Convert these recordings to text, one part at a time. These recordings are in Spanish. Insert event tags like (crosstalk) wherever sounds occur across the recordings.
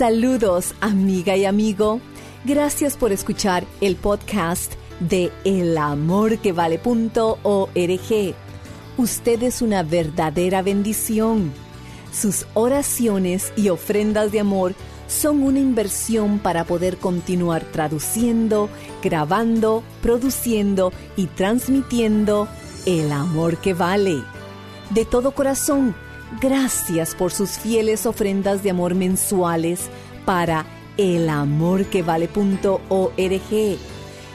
Saludos, amiga y amigo. Gracias por escuchar el podcast de elamorquevale.org. Usted es una verdadera bendición. Sus oraciones y ofrendas de amor son una inversión para poder continuar traduciendo, grabando, produciendo y transmitiendo el amor que vale. De todo corazón, gracias por sus fieles ofrendas de amor mensuales para elamorquevale.org.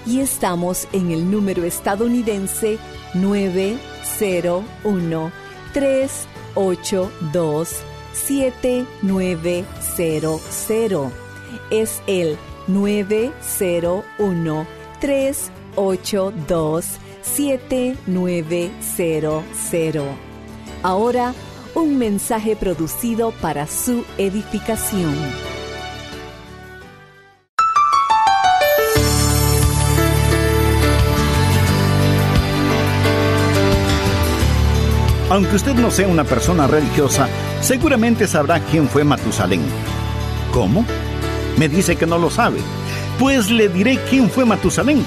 Y estamos en el número estadounidense 901 382 7900. Es el 901 382 7900. Ahora, un mensaje producido para su edificación. Aunque usted no sea una persona religiosa, seguramente sabrá quién fue Matusalén. ¿Cómo? Me dice que no lo sabe. Pues le diré quién fue Matusalén.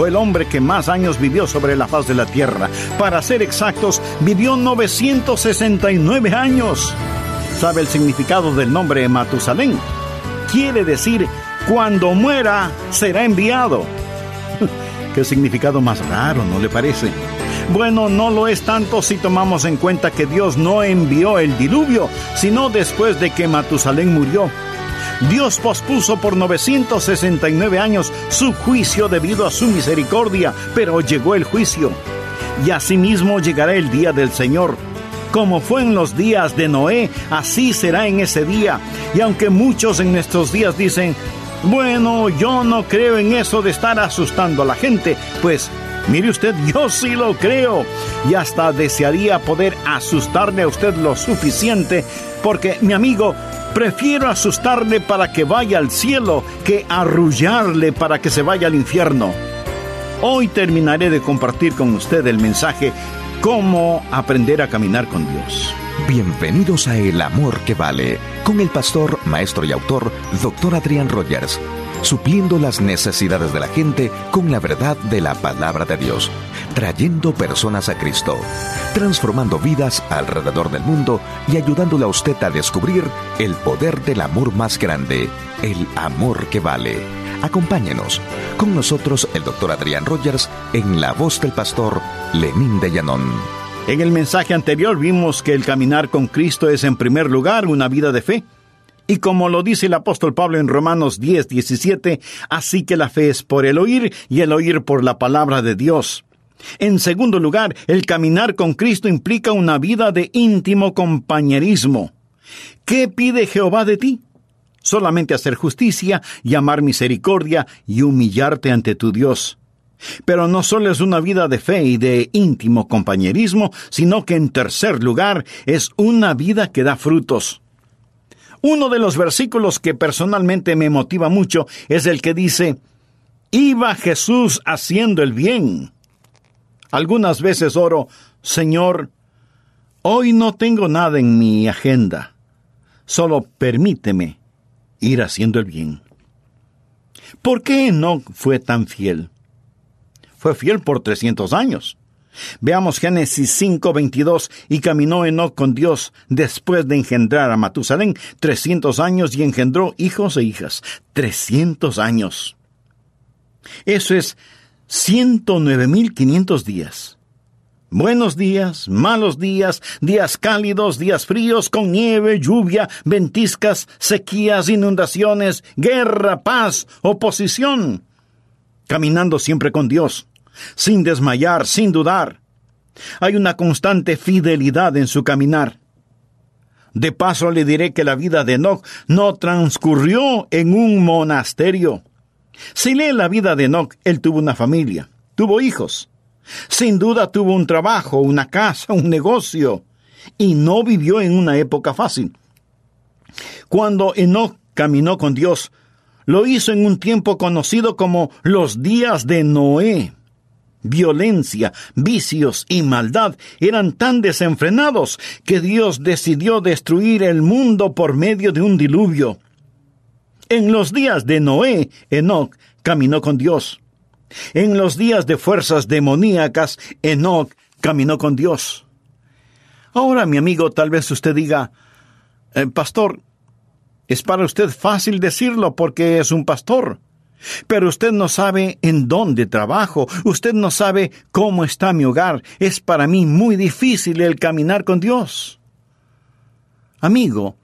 Fue el hombre que más años vivió sobre la faz de la tierra. Para ser exactos, vivió 969 años. ¿Sabe el significado del nombre Matusalén? Quiere decir, cuando muera, será enviado. (laughs) Qué significado más raro, ¿no le parece? Bueno, no lo es tanto si tomamos en cuenta que Dios no envió el diluvio, sino después de que Matusalén murió. Dios pospuso por 969 años su juicio debido a su misericordia, pero llegó el juicio. Y asimismo llegará el día del Señor. Como fue en los días de Noé, así será en ese día. Y aunque muchos en nuestros días dicen, bueno, yo no creo en eso de estar asustando a la gente, pues Mire usted, (laughs) yo sí lo creo. Y hasta desearía poder asustarle a usted lo suficiente, porque mi amigo, prefiero asustarle para que vaya al cielo que arrullarle para que se vaya al infierno. Hoy terminaré de compartir con usted el mensaje Cómo aprender a caminar con Dios. Bienvenidos a El Amor que Vale, con el pastor, maestro y autor, Dr. Adrián Rogers supliendo las necesidades de la gente con la verdad de la palabra de Dios, trayendo personas a Cristo, transformando vidas alrededor del mundo y ayudándole a usted a descubrir el poder del amor más grande, el amor que vale. Acompáñenos. Con nosotros el doctor Adrián Rogers en la voz del pastor Lenín de Llanón. En el mensaje anterior vimos que el caminar con Cristo es en primer lugar una vida de fe. Y como lo dice el apóstol Pablo en Romanos 10, 17, así que la fe es por el oír y el oír por la palabra de Dios. En segundo lugar, el caminar con Cristo implica una vida de íntimo compañerismo. ¿Qué pide Jehová de ti? Solamente hacer justicia y amar misericordia y humillarte ante tu Dios. Pero no solo es una vida de fe y de íntimo compañerismo, sino que en tercer lugar es una vida que da frutos. Uno de los versículos que personalmente me motiva mucho es el que dice, Iba Jesús haciendo el bien. Algunas veces oro, Señor, hoy no tengo nada en mi agenda, solo permíteme ir haciendo el bien. ¿Por qué no fue tan fiel? Fue fiel por 300 años. Veamos Génesis 5:22 y caminó Enoch con Dios después de engendrar a Matusalén 300 años y engendró hijos e hijas. 300 años. Eso es 109.500 días. Buenos días, malos días, días cálidos, días fríos, con nieve, lluvia, ventiscas, sequías, inundaciones, guerra, paz, oposición. Caminando siempre con Dios, sin desmayar, sin dudar. Hay una constante fidelidad en su caminar. De paso le diré que la vida de Enoch no transcurrió en un monasterio. Si lee la vida de Enoch, él tuvo una familia, tuvo hijos, sin duda tuvo un trabajo, una casa, un negocio, y no vivió en una época fácil. Cuando Enoch caminó con Dios, lo hizo en un tiempo conocido como los días de Noé. Violencia, vicios y maldad eran tan desenfrenados que Dios decidió destruir el mundo por medio de un diluvio. En los días de Noé, Enoch caminó con Dios. En los días de fuerzas demoníacas, Enoch caminó con Dios. Ahora, mi amigo, tal vez usted diga, eh, Pastor, es para usted fácil decirlo porque es un pastor. Pero usted no sabe en dónde trabajo, usted no sabe cómo está mi hogar. Es para mí muy difícil el caminar con Dios. Amigo,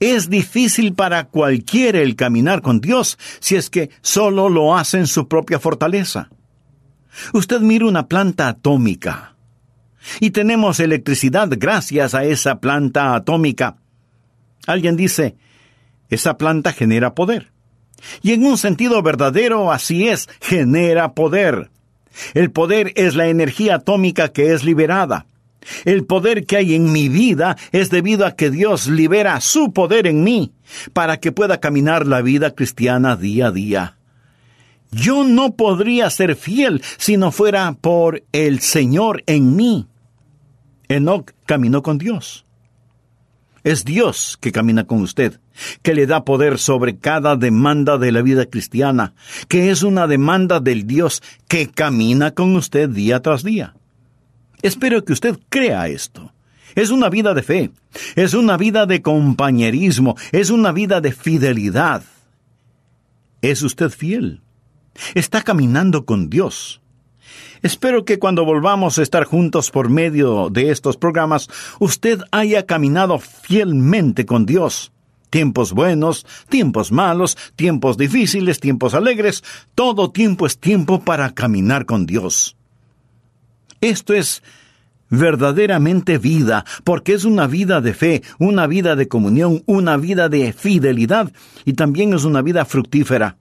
es difícil para cualquiera el caminar con Dios si es que solo lo hace en su propia fortaleza. Usted mira una planta atómica. Y tenemos electricidad gracias a esa planta atómica. Alguien dice, esa planta genera poder. Y en un sentido verdadero así es, genera poder. El poder es la energía atómica que es liberada. El poder que hay en mi vida es debido a que Dios libera su poder en mí para que pueda caminar la vida cristiana día a día. Yo no podría ser fiel si no fuera por el Señor en mí. Enoch caminó con Dios. Es Dios que camina con usted, que le da poder sobre cada demanda de la vida cristiana, que es una demanda del Dios que camina con usted día tras día. Espero que usted crea esto. Es una vida de fe, es una vida de compañerismo, es una vida de fidelidad. ¿Es usted fiel? Está caminando con Dios. Espero que cuando volvamos a estar juntos por medio de estos programas, usted haya caminado fielmente con Dios. Tiempos buenos, tiempos malos, tiempos difíciles, tiempos alegres, todo tiempo es tiempo para caminar con Dios. Esto es verdaderamente vida, porque es una vida de fe, una vida de comunión, una vida de fidelidad y también es una vida fructífera.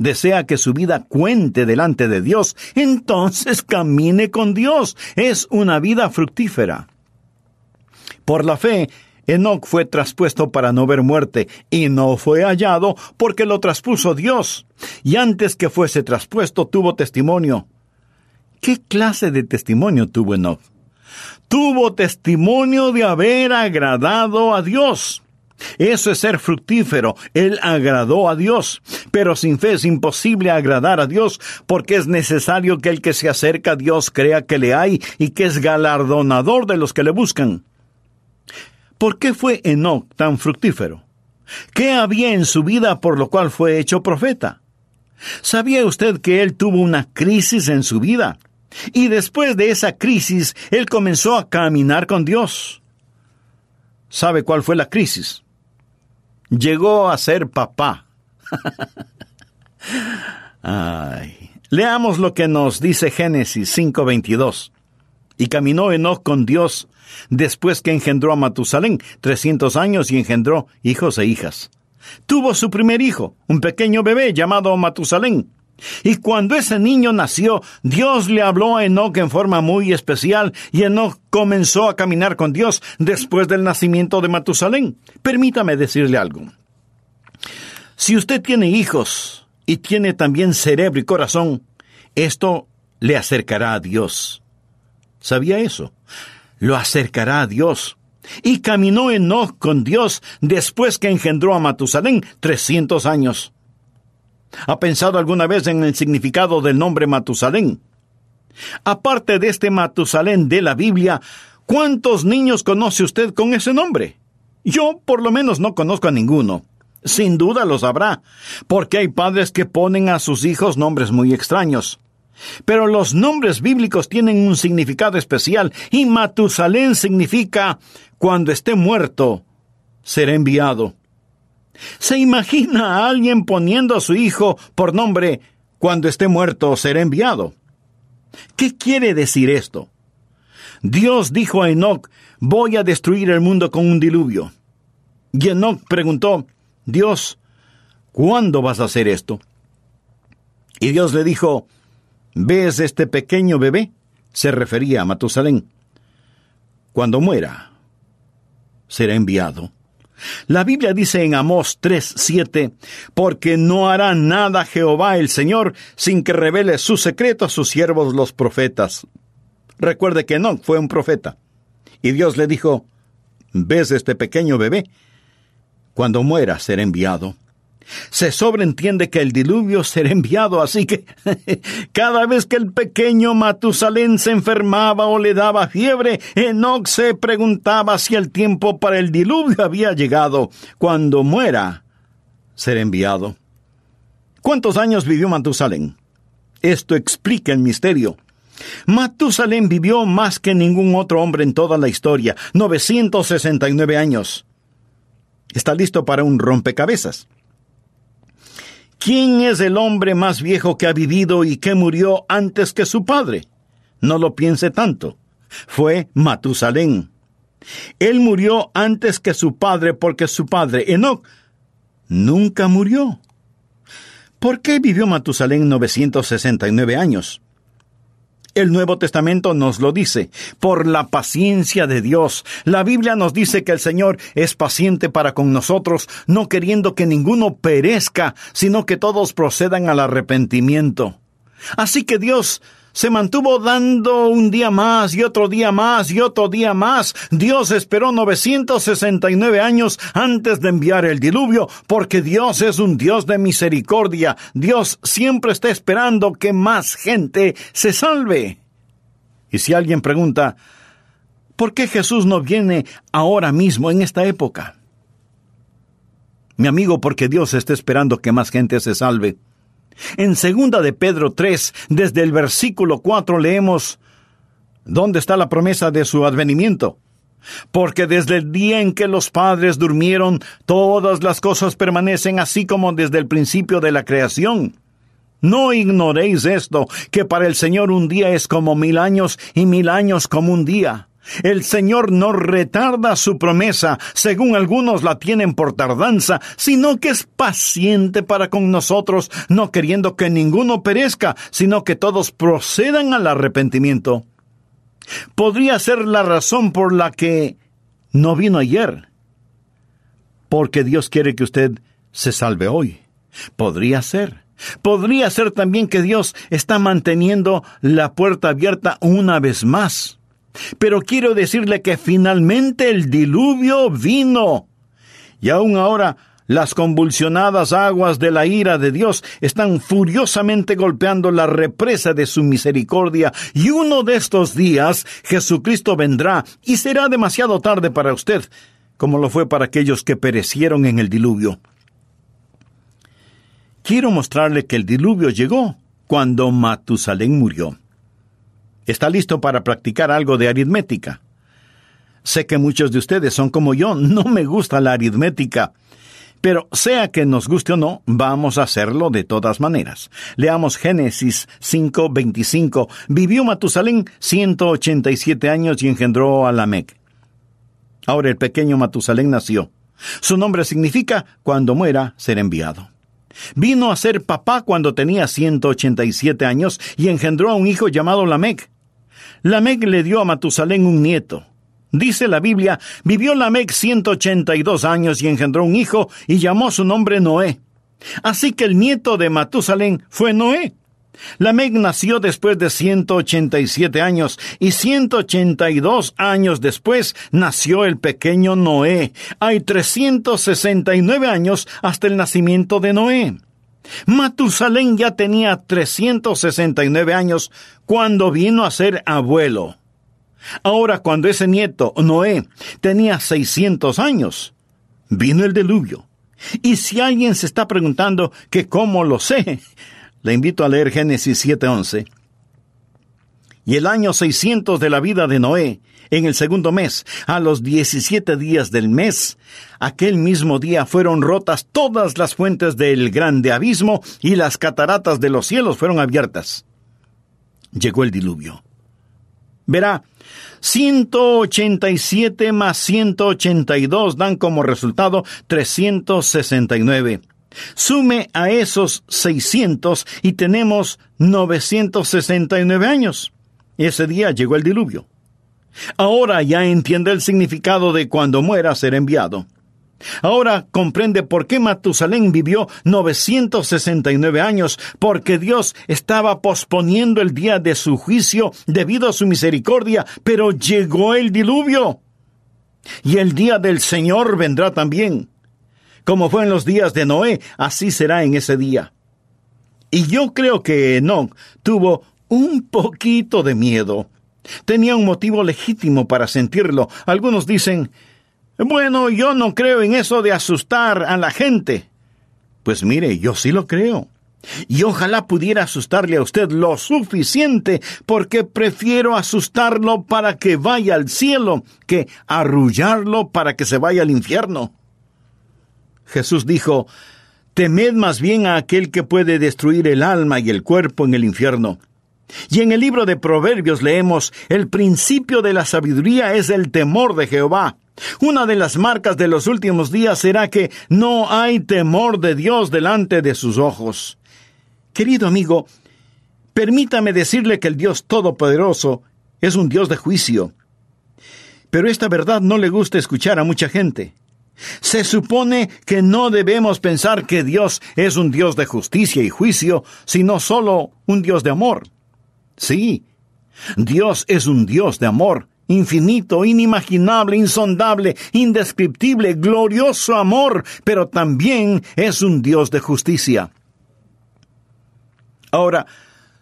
Desea que su vida cuente delante de Dios, entonces (laughs) camine con Dios. Es una vida fructífera. Por la fe, Enoch fue traspuesto para no ver muerte, y no fue hallado porque lo traspuso Dios. Y antes que fuese traspuesto tuvo testimonio. ¿Qué clase de testimonio tuvo Enoch? Tuvo testimonio de haber agradado a Dios. Eso es ser fructífero. Él agradó a Dios. Pero sin fe es imposible agradar a Dios porque es necesario que el que se acerca a Dios crea que le hay y que es galardonador de los que le buscan. ¿Por qué fue Enoch tan fructífero? ¿Qué había en su vida por lo cual fue hecho profeta? ¿Sabía usted que él tuvo una crisis en su vida? Y después de esa crisis, él comenzó a caminar con Dios. ¿Sabe cuál fue la crisis? Llegó a ser papá. (laughs) Ay. Leamos lo que nos dice Génesis 5:22. Y caminó Enoch con Dios después que engendró a Matusalén, trescientos años y engendró hijos e hijas. Tuvo su primer hijo, un pequeño bebé llamado Matusalén. Y cuando ese niño nació, Dios le habló a Enoch en forma muy especial y Enoch comenzó a caminar con Dios después del nacimiento de Matusalén. Permítame decirle algo. Si usted tiene hijos y tiene también cerebro y corazón, esto le acercará a Dios. ¿Sabía eso? Lo acercará a Dios. Y caminó Enoch con Dios después que engendró a Matusalén trescientos años. ¿Ha pensado alguna vez en el significado del nombre Matusalén? Aparte de este Matusalén de la Biblia, ¿cuántos niños conoce usted con ese nombre? Yo por lo menos no conozco a ninguno. Sin duda los habrá, porque hay padres que ponen a sus hijos nombres muy extraños. Pero los nombres bíblicos tienen un significado especial y Matusalén significa cuando esté muerto, será enviado. ¿Se imagina a alguien poniendo a su hijo por nombre cuando esté muerto, será enviado? ¿Qué quiere decir esto? Dios dijo a Enoch, voy a destruir el mundo con un diluvio. Y Enoch preguntó, Dios, ¿cuándo vas a hacer esto? Y Dios le dijo, ¿ves este pequeño bebé? Se refería a Matusalén. Cuando muera, será enviado. La Biblia dice en Amós 3:7, porque no hará nada Jehová el Señor sin que revele su secreto a sus siervos los profetas. Recuerde que no fue un profeta. Y Dios le dijo, ¿ves este pequeño bebé? Cuando muera será enviado. Se sobreentiende que el diluvio será enviado, así que (laughs) cada vez que el pequeño Matusalén se enfermaba o le daba fiebre, Enoch se preguntaba si el tiempo para el diluvio había llegado. Cuando muera, será enviado. ¿Cuántos años vivió Matusalén? Esto explica el misterio. Matusalén vivió más que ningún otro hombre en toda la historia, 969 años. Está listo para un rompecabezas. ¿Quién es el hombre más viejo que ha vivido y que murió antes que su padre? No lo piense tanto. Fue Matusalén. Él murió antes que su padre porque su padre, Enoch, nunca murió. ¿Por qué vivió Matusalén 969 años? El Nuevo Testamento nos lo dice, por la paciencia de Dios. La Biblia nos dice que el Señor es paciente para con nosotros, no queriendo que ninguno perezca, sino que todos procedan al arrepentimiento. Así que Dios se mantuvo dando un día más y otro día más y otro día más. Dios esperó 969 años antes de enviar el diluvio, porque Dios es un Dios de misericordia. Dios siempre está esperando que más gente se salve. Y si alguien pregunta, ¿por qué Jesús no viene ahora mismo en esta época? Mi amigo, porque Dios está esperando que más gente se salve. En segunda de Pedro 3, desde el versículo 4 leemos, ¿dónde está la promesa de su advenimiento? Porque desde el día en que los padres durmieron, todas las cosas permanecen así como desde el principio de la creación. No ignoréis esto, que para el Señor un día es como mil años y mil años como un día. El Señor no retarda su promesa, según algunos la tienen por tardanza, sino que es paciente para con nosotros, no queriendo que ninguno perezca, sino que todos procedan al arrepentimiento. Podría ser la razón por la que no vino ayer, porque Dios quiere que usted se salve hoy. Podría ser. Podría ser también que Dios está manteniendo la puerta abierta una vez más pero quiero decirle que finalmente el diluvio vino. Y aún ahora las convulsionadas aguas de la ira de Dios están furiosamente golpeando la represa de su misericordia, y uno de estos días Jesucristo vendrá y será demasiado tarde para usted, como lo fue para aquellos que perecieron en el diluvio. Quiero mostrarle que el diluvio llegó cuando Matusalén murió está listo para practicar algo de aritmética. Sé que muchos de ustedes son como yo, (laughs) no me gusta la aritmética. Pero sea que nos guste o no, vamos a hacerlo de todas maneras. Leamos Génesis 5:25. Vivió Matusalén 187 años y engendró a Lamec. Ahora el pequeño Matusalén nació. Su nombre significa cuando muera ser enviado. Vino a ser papá cuando tenía 187 años y engendró a un hijo llamado Lamec. Lamec le dio a Matusalén un nieto. Dice la Biblia, vivió Lamec 182 años y engendró un hijo y llamó su nombre Noé. Así que el nieto de Matusalén fue Noé. Lamec nació después de 187 años y 182 años después nació el pequeño Noé. Hay 369 años hasta el nacimiento de Noé. Matusalén ya tenía 369 años cuando vino a ser abuelo. Ahora, cuando ese nieto, Noé, tenía 600 años, vino el diluvio. Y si alguien se está preguntando que cómo lo sé, le invito a leer Génesis 7:11. Y el año 600 de la vida de Noé, en el segundo mes, a los 17 días del mes, aquel mismo día fueron rotas todas las fuentes del grande abismo y las cataratas de los cielos fueron abiertas. Llegó el diluvio. Verá, 187 más 182 dan como resultado 369. Sume a esos 600 y tenemos 969 años. Ese día llegó el diluvio. Ahora ya entiende el significado de cuando muera ser enviado. Ahora comprende por qué Matusalén vivió 969 años, porque Dios estaba posponiendo el día de su juicio debido a su misericordia, pero llegó el diluvio. Y el día del Señor vendrá también. Como fue en los días de Noé, así será en ese día. Y yo creo que Enoch tuvo un poquito de miedo. Tenía un motivo legítimo para sentirlo. Algunos dicen, bueno, yo no creo en eso de asustar a la gente. Pues mire, yo sí lo creo. Y ojalá pudiera asustarle a usted lo suficiente, porque prefiero asustarlo para que vaya al cielo que arrullarlo para que se vaya al infierno. Jesús dijo, Temed más bien a aquel que puede destruir el alma y el cuerpo en el infierno. Y en el libro de Proverbios leemos, El principio de la sabiduría es el temor de Jehová. Una de las marcas de los últimos días será que no hay temor de Dios delante de sus ojos. Querido amigo, permítame decirle que el Dios Todopoderoso es un Dios de juicio. Pero esta verdad no le gusta escuchar a mucha gente. Se supone que no debemos pensar que Dios es un Dios de justicia y juicio, sino solo un Dios de amor. Sí, Dios es un Dios de amor, infinito, inimaginable, insondable, indescriptible, glorioso amor, pero también es un Dios de justicia. Ahora,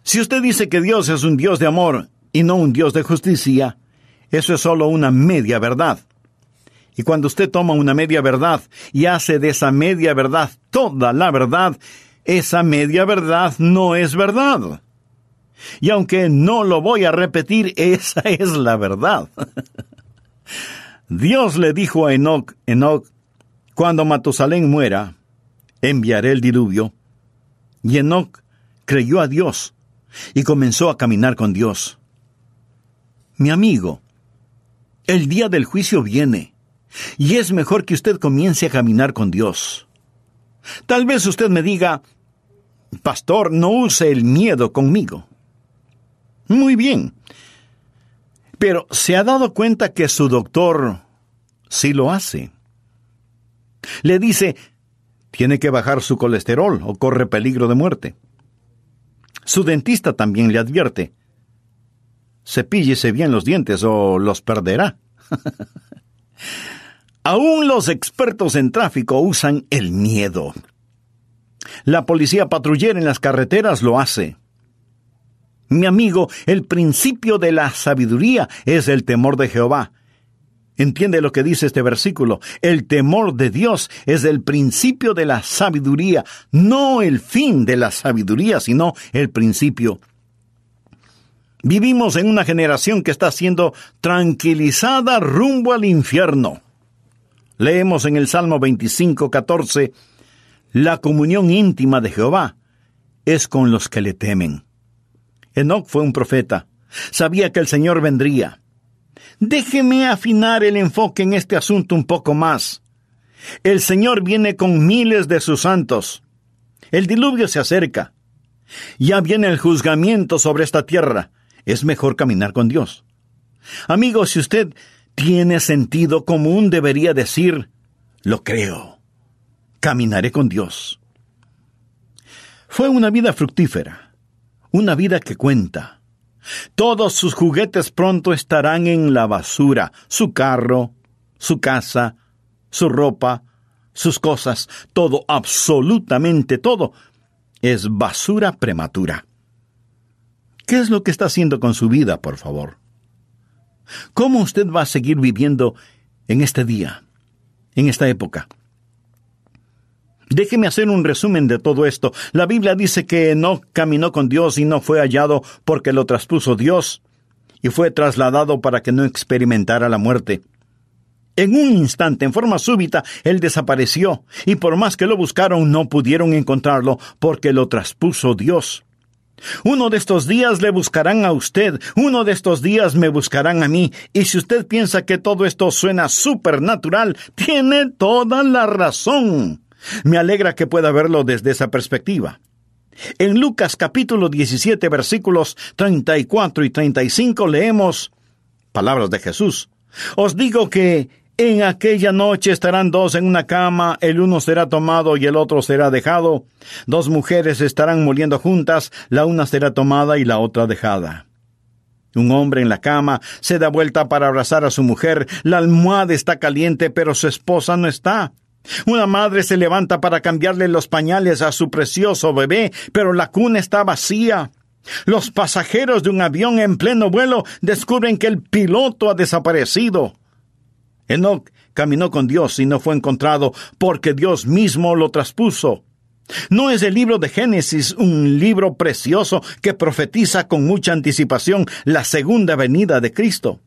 si usted dice que Dios es un Dios de amor y no un Dios de justicia, eso es solo una media verdad. Y cuando usted toma una media verdad y hace de esa media verdad toda la verdad, esa media verdad no es verdad. Y aunque no lo voy a repetir, esa es la verdad. Dios le dijo a Enoch, Enoch, cuando Matusalén muera, enviaré el diluvio. Y Enoch creyó a Dios y comenzó a caminar con Dios. Mi amigo, el día del juicio viene, y es mejor que usted comience a caminar con Dios. Tal vez usted me diga, Pastor, no use el miedo conmigo. Muy bien. Pero se ha dado cuenta que su doctor sí lo hace. Le dice, tiene que bajar su colesterol o corre peligro de muerte. Su dentista también le advierte, cepíllese bien los dientes o los perderá. (laughs) Aún los expertos en tráfico usan el miedo. La policía patrullera en las carreteras lo hace. Mi amigo, el principio de la sabiduría es el temor de Jehová. Entiende lo que dice este versículo. El temor de Dios es el principio de la sabiduría, no el fin de la sabiduría, sino el principio. Vivimos en una generación que está siendo tranquilizada rumbo al infierno. Leemos en el Salmo 25, 14, La comunión íntima de Jehová es con los que le temen. Enoch fue un profeta. Sabía que el Señor vendría. Déjeme afinar el enfoque en este asunto un poco más. El Señor viene con miles de sus santos. El diluvio se acerca. Ya viene el juzgamiento sobre esta tierra. Es mejor caminar con Dios. Amigo, si usted tiene sentido común, debería decir, lo creo. Caminaré con Dios. Fue una vida fructífera una vida que cuenta. Todos sus juguetes pronto estarán en la basura, su carro, su casa, su ropa, sus cosas, todo, absolutamente todo, es basura prematura. ¿Qué es lo que está haciendo con su vida, por favor? ¿Cómo usted va a seguir viviendo en este día, en esta época? Déjeme hacer un resumen de todo esto. La Biblia dice que no caminó con Dios y no fue hallado porque lo traspuso Dios. y fue trasladado para que no experimentara la muerte. En un instante, en forma súbita, él desapareció, y por más que lo buscaron no pudieron encontrarlo, porque lo traspuso Dios. Uno de estos días le buscarán a usted, uno de estos días me buscarán a mí, y si usted piensa que todo esto suena supernatural, tiene toda la razón. Me alegra que pueda verlo desde esa perspectiva. En Lucas capítulo 17 versículos 34 y 35 leemos palabras de Jesús. Os digo que en aquella noche estarán dos en una cama, el uno será tomado y el otro será dejado. Dos mujeres estarán moliendo juntas, la una será tomada y la otra dejada. Un hombre en la cama se da vuelta para abrazar a su mujer, la almohada está caliente, pero su esposa no está. Una madre se levanta para cambiarle los pañales a su precioso bebé, pero la cuna está vacía. Los pasajeros de un avión en pleno vuelo descubren que el piloto ha desaparecido. Enoch caminó con Dios y no fue encontrado porque Dios mismo lo traspuso. ¿No es el libro de Génesis un libro precioso que profetiza con mucha anticipación la segunda venida de Cristo?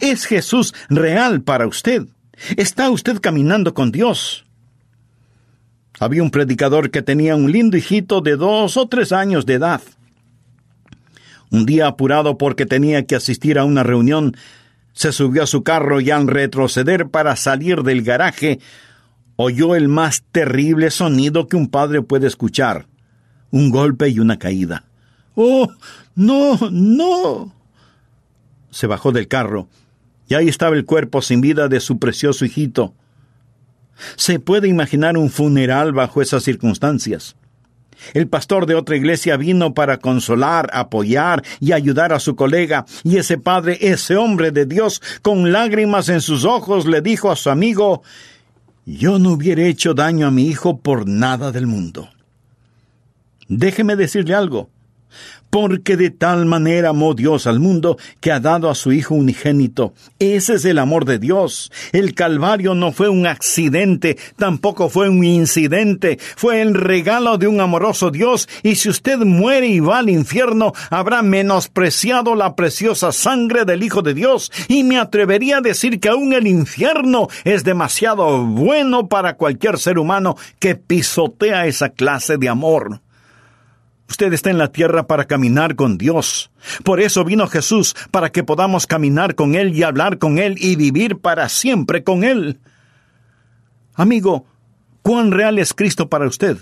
¿Es Jesús real para usted? ¿Está usted caminando con Dios? Había un predicador que tenía un lindo hijito de dos o tres años de edad. Un día apurado porque tenía que asistir a una reunión, se subió a su carro y al retroceder para salir del garaje, oyó el más terrible sonido que un padre puede escuchar, un golpe y una caída. ¡Oh! ¡No! ¡No! Se bajó del carro, y ahí estaba el cuerpo sin vida de su precioso hijito. Se puede imaginar un funeral bajo esas circunstancias. El pastor de otra iglesia vino para consolar, apoyar y ayudar a su colega, y ese padre, ese hombre de Dios, con lágrimas en sus ojos, le dijo a su amigo, Yo no hubiera hecho daño a mi hijo por nada del mundo. Déjeme decirle algo porque de tal manera amó Dios al mundo que ha dado a su Hijo unigénito. Ese es el amor de Dios. El Calvario no fue un accidente, tampoco fue un incidente, fue el regalo de un amoroso Dios, y si usted muere y va al infierno, habrá menospreciado la preciosa sangre del Hijo de Dios, y me atrevería a decir que aún el infierno es demasiado bueno para cualquier ser humano que pisotea esa clase de amor. Usted está en la tierra para caminar con Dios. Por eso vino Jesús, para que podamos caminar con Él y hablar con Él y vivir para siempre con Él. Amigo, ¿cuán real es Cristo para usted?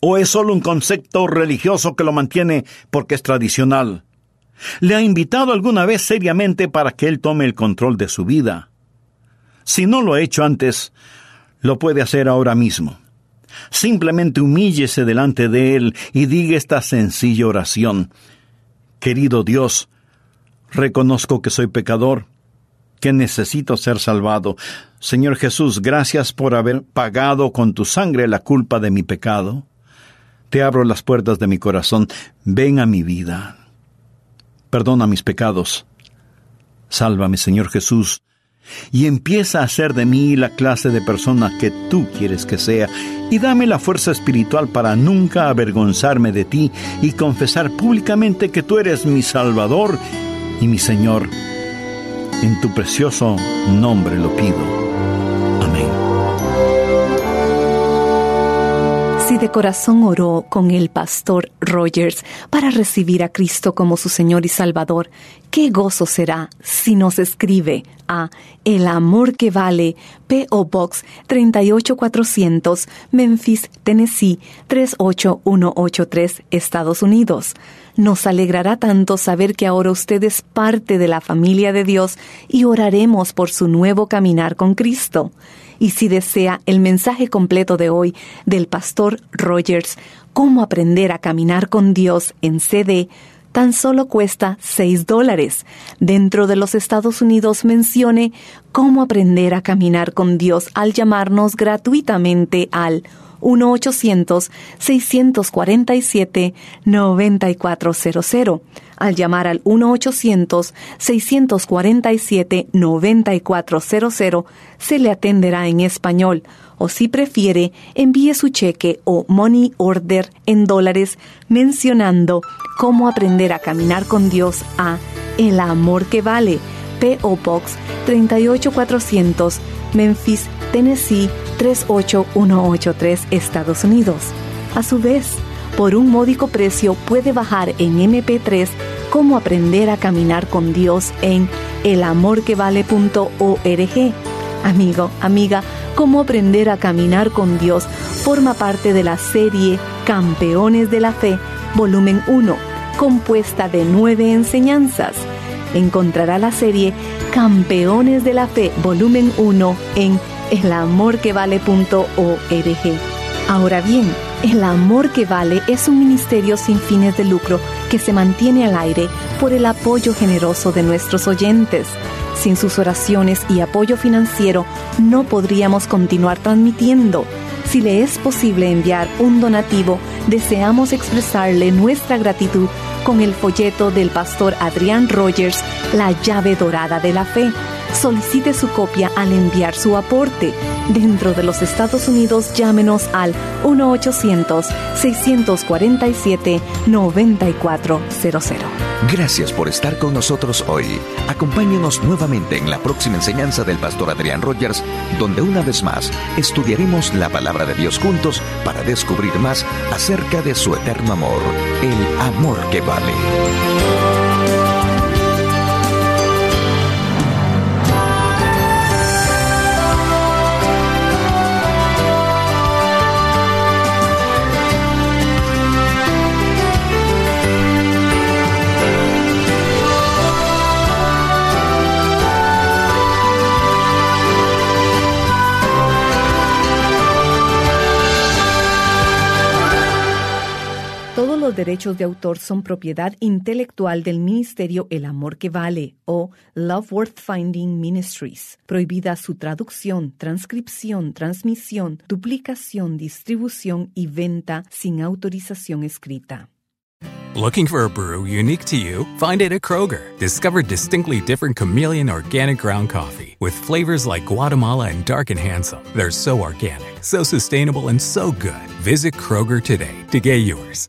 ¿O es solo un concepto religioso que lo mantiene porque es tradicional? ¿Le ha invitado alguna vez seriamente para que Él tome el control de su vida? Si no lo ha hecho antes, lo puede hacer ahora mismo. Simplemente humíllese delante de Él y diga esta sencilla oración. Querido Dios, reconozco que soy pecador, que necesito ser salvado. Señor Jesús, gracias por haber pagado con tu sangre la culpa de mi pecado. Te abro las puertas de mi corazón. Ven a mi vida. Perdona mis pecados. Sálvame, Señor Jesús y empieza a ser de mí la clase de persona que tú quieres que sea, y dame la fuerza espiritual para nunca avergonzarme de ti y confesar públicamente que tú eres mi Salvador y mi Señor. En tu precioso nombre lo pido. Si de corazón oró con el pastor Rogers para recibir a Cristo como su Señor y Salvador, qué gozo será si nos escribe a El Amor que Vale, P.O. Box 38400, Memphis, Tennessee 38183, Estados Unidos. Nos alegrará tanto saber que ahora usted es parte de la familia de Dios y oraremos por su nuevo caminar con Cristo. Y si desea el mensaje completo de hoy del pastor Rogers, Cómo aprender a caminar con Dios en CD, tan solo cuesta 6 dólares. Dentro de los Estados Unidos mencione cómo aprender a caminar con Dios al llamarnos gratuitamente al 1-800-647-9400. Al llamar al 1-800-647-9400, se le atenderá en español o si prefiere, envíe su cheque o money order en dólares mencionando cómo aprender a caminar con Dios a El Amor que Vale, P.O. Box 38400, Memphis, Tennessee 38183, Estados Unidos. A su vez, por un módico precio puede bajar en MP3 cómo aprender a caminar con Dios en elamorquevale.org. Amigo, amiga, cómo aprender a caminar con Dios forma parte de la serie Campeones de la Fe, volumen 1, compuesta de nueve enseñanzas. Encontrará la serie Campeones de la Fe, volumen 1 en elamorquevale.org. Ahora bien, el amor que vale es un ministerio sin fines de lucro que se mantiene al aire por el apoyo generoso de nuestros oyentes. Sin sus oraciones y apoyo financiero no podríamos continuar transmitiendo. Si le es posible enviar un donativo, deseamos expresarle nuestra gratitud con el folleto del pastor Adrián Rogers, La llave dorada de la fe Solicite su copia al enviar su aporte. Dentro de los Estados Unidos, llámenos al 1-800-647-9400. Gracias por estar con nosotros hoy. Acompáñenos nuevamente en la próxima enseñanza del pastor Adrián Rogers, donde una vez más estudiaremos la palabra de Dios juntos para descubrir más acerca de su eterno amor, el amor que vale. Derechos de autor son propiedad intelectual del Ministerio El Amor que Vale o Love Worth Finding Ministries. Prohibida su traducción, transcripción, transmisión, duplicación, distribución y venta sin autorización escrita. Looking for a brew unique to you? Find it at Kroger. Discover distinctly different chameleon organic ground coffee with flavors like Guatemala and Dark and Handsome. They're so organic, so sustainable, and so good. Visit Kroger today to get yours.